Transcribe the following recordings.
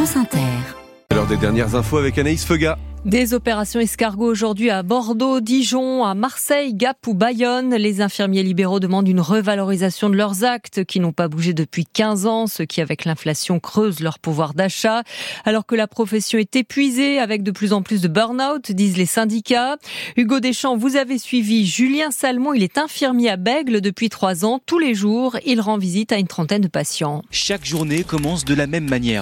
France Inter. Alors des dernières infos avec Anaïs Feuga. Des opérations escargots aujourd'hui à Bordeaux, Dijon, à Marseille, Gap ou Bayonne. Les infirmiers libéraux demandent une revalorisation de leurs actes qui n'ont pas bougé depuis 15 ans, ce qui avec l'inflation creuse leur pouvoir d'achat. Alors que la profession est épuisée avec de plus en plus de burn-out, disent les syndicats. Hugo Deschamps, vous avez suivi Julien Salmon. Il est infirmier à Bègle depuis trois ans. Tous les jours, il rend visite à une trentaine de patients. Chaque journée commence de la même manière.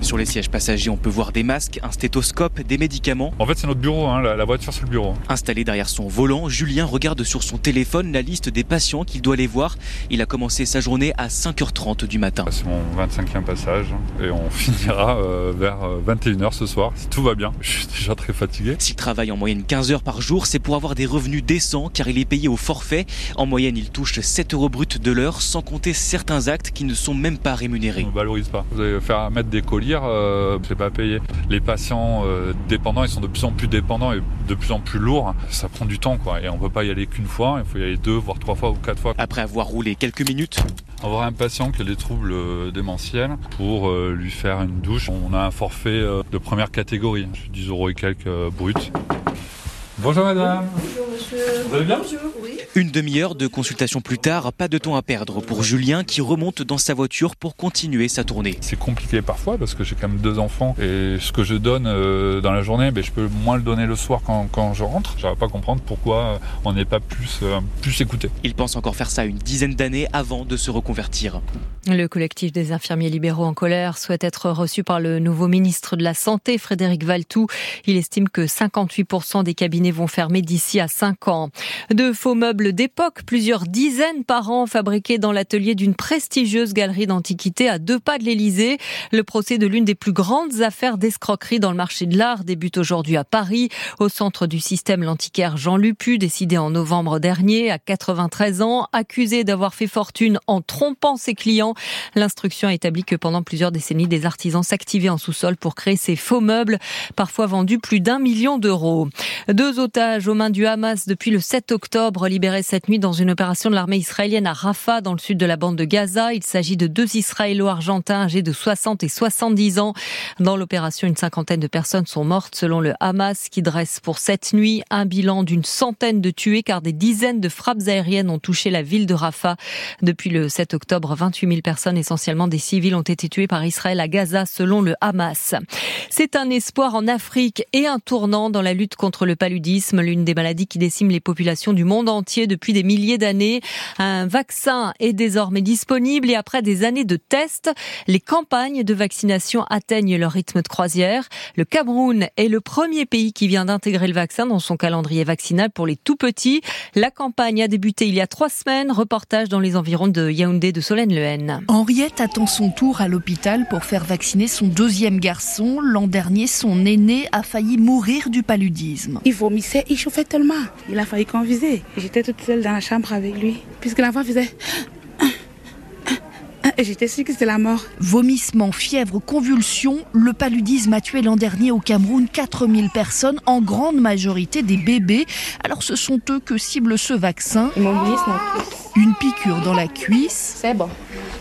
Sur les sièges passagers, on peut voir des masques, un stéthoscope, des médicaments. En fait, c'est notre bureau, hein, la, la, voiture, c'est le bureau. Installé derrière son volant, Julien regarde sur son téléphone la liste des patients qu'il doit aller voir. Il a commencé sa journée à 5h30 du matin. C'est mon 25e passage et on finira euh, vers 21h ce soir, si tout va bien. Je suis déjà très fatigué. S'il travaille en moyenne 15 heures par jour, c'est pour avoir des revenus décents car il est payé au forfait. En moyenne, il touche 7 euros brut de l'heure, sans compter certains actes qui ne sont même pas rémunérés. On ne valorise pas. Vous allez faire mettre des colliers. Euh, c'est pas payé. Les patients euh, dépendants, ils sont de plus en plus dépendants et de plus en plus lourds. Ça prend du temps, quoi. Et on peut pas y aller qu'une fois. Il faut y aller deux, voire trois fois ou quatre fois. Après avoir roulé quelques minutes, avoir un patient qui a des troubles euh, démentiels pour euh, lui faire une douche. On a un forfait de première catégorie. 10 euros et quelques bruts. Bonjour madame. Bonjour monsieur. Vous allez bien? Bonjour, oui. Une demi-heure de consultation plus tard, pas de temps à perdre pour Julien qui remonte dans sa voiture pour continuer sa tournée. C'est compliqué parfois parce que j'ai quand même deux enfants et ce que je donne euh, dans la journée, ben, je peux moins le donner le soir quand, quand je rentre. Je pas comprendre pourquoi on n'est pas plus, euh, plus écouté. Il pense encore faire ça une dizaine d'années avant de se reconvertir. Le collectif des infirmiers libéraux en colère souhaite être reçu par le nouveau ministre de la Santé, Frédéric Valtou. Il estime que 58% des cabinets vont fermer d'ici à 5 ans. De faux meubles d'époque, plusieurs dizaines par an fabriqués dans l'atelier d'une prestigieuse galerie d'antiquités à deux pas de l'Élysée. Le procès de l'une des plus grandes affaires d'escroquerie dans le marché de l'art débute aujourd'hui à Paris, au centre du système l'antiquaire Jean Lupu, décidé en novembre dernier à 93 ans, accusé d'avoir fait fortune en trompant ses clients. L'instruction a établi que pendant plusieurs décennies, des artisans s'activaient en sous-sol pour créer ces faux meubles, parfois vendus plus d'un million d'euros. Deux otages aux mains du Hamas depuis le 7 octobre, libérés cette nuit dans une opération de l'armée israélienne à Rafah, dans le sud de la bande de Gaza. Il s'agit de deux Israélo-Argentins âgés de 60 et 70 ans. Dans l'opération, une cinquantaine de personnes sont mortes selon le Hamas, qui dresse pour cette nuit un bilan d'une centaine de tués, car des dizaines de frappes aériennes ont touché la ville de Rafah. Depuis le 7 octobre, 28 000 personnes, essentiellement des civils, ont été tuées par Israël à Gaza, selon le Hamas. C'est un espoir en Afrique et un tournant dans la lutte contre le paludisme, l'une des maladies qui décime les populations du monde entier depuis des milliers d'années. Un vaccin est désormais disponible et après des années de tests, les campagnes de vaccination atteignent leur rythme de croisière. Le Cameroun est le premier pays qui vient d'intégrer le vaccin dans son calendrier vaccinal pour les tout petits. La campagne a débuté il y a trois semaines. Reportage dans les environs de Yaoundé de Solène Lehen. Henriette attend son tour à l'hôpital pour faire vacciner son deuxième garçon. L'an dernier, son aîné a failli mourir du paludisme. Il vomissait, il chauffait tellement. Il a failli conviser. J'étais toute seule dans la chambre avec lui, puisque l'enfant faisait... Et j'étais sûre que c'était la mort. Vomissement, fièvre, convulsions, le paludisme a tué l'an dernier au Cameroun 4000 personnes, en grande majorité des bébés. Alors ce sont eux que cible ce vaccin. Ils m'ont mis Une piqûre dans la cuisse. C'est bon,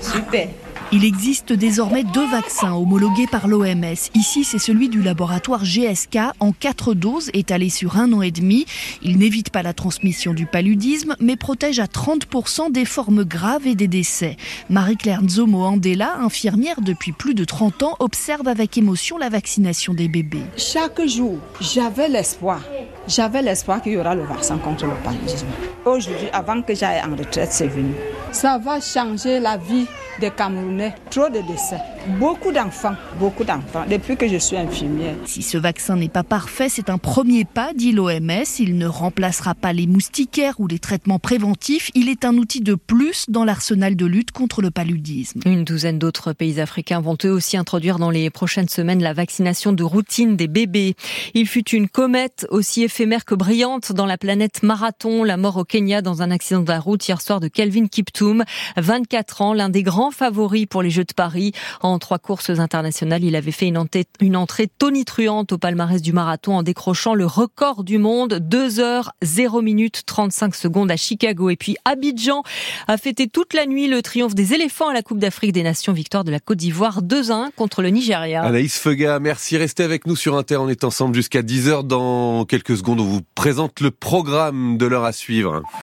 super. Il existe désormais deux vaccins homologués par l'OMS. Ici, c'est celui du laboratoire GSK en quatre doses étalées sur un an et demi. Il n'évite pas la transmission du paludisme, mais protège à 30% des formes graves et des décès. Marie-Claire Nzomo Andela, infirmière depuis plus de 30 ans, observe avec émotion la vaccination des bébés. Chaque jour, j'avais l'espoir. J'avais l'espoir qu'il y aura le vaccin contre le paludisme. Aujourd'hui, avant que j'aille en retraite, c'est venu. Ça va changer la vie des Camerounais. Trop de décès. Beaucoup d'enfants, beaucoup d'enfants, depuis que je suis infirmière. Si ce vaccin n'est pas parfait, c'est un premier pas, dit l'OMS. Il ne remplacera pas les moustiquaires ou les traitements préventifs. Il est un outil de plus dans l'arsenal de lutte contre le paludisme. Une douzaine d'autres pays africains vont eux aussi introduire dans les prochaines semaines la vaccination de routine des bébés. Il fut une comète aussi éphémère que brillante dans la planète Marathon, la mort au Kenya dans un accident de la route hier soir de Kelvin Kiptoum. Batum. 24 ans, l'un des grands favoris pour les Jeux de Paris. En trois courses internationales, il avait fait une entrée, tonitruante au palmarès du marathon en décrochant le record du monde, 2 heures 0 minutes 35 secondes à Chicago. Et puis Abidjan a fêté toute la nuit le triomphe des éléphants à la Coupe d'Afrique des Nations, victoire de la Côte d'Ivoire 2-1 contre le Nigeria. Anaïs Fega, merci. Restez avec nous sur Inter. On est ensemble jusqu'à 10h. Dans quelques secondes, on vous présente le programme de l'heure à suivre.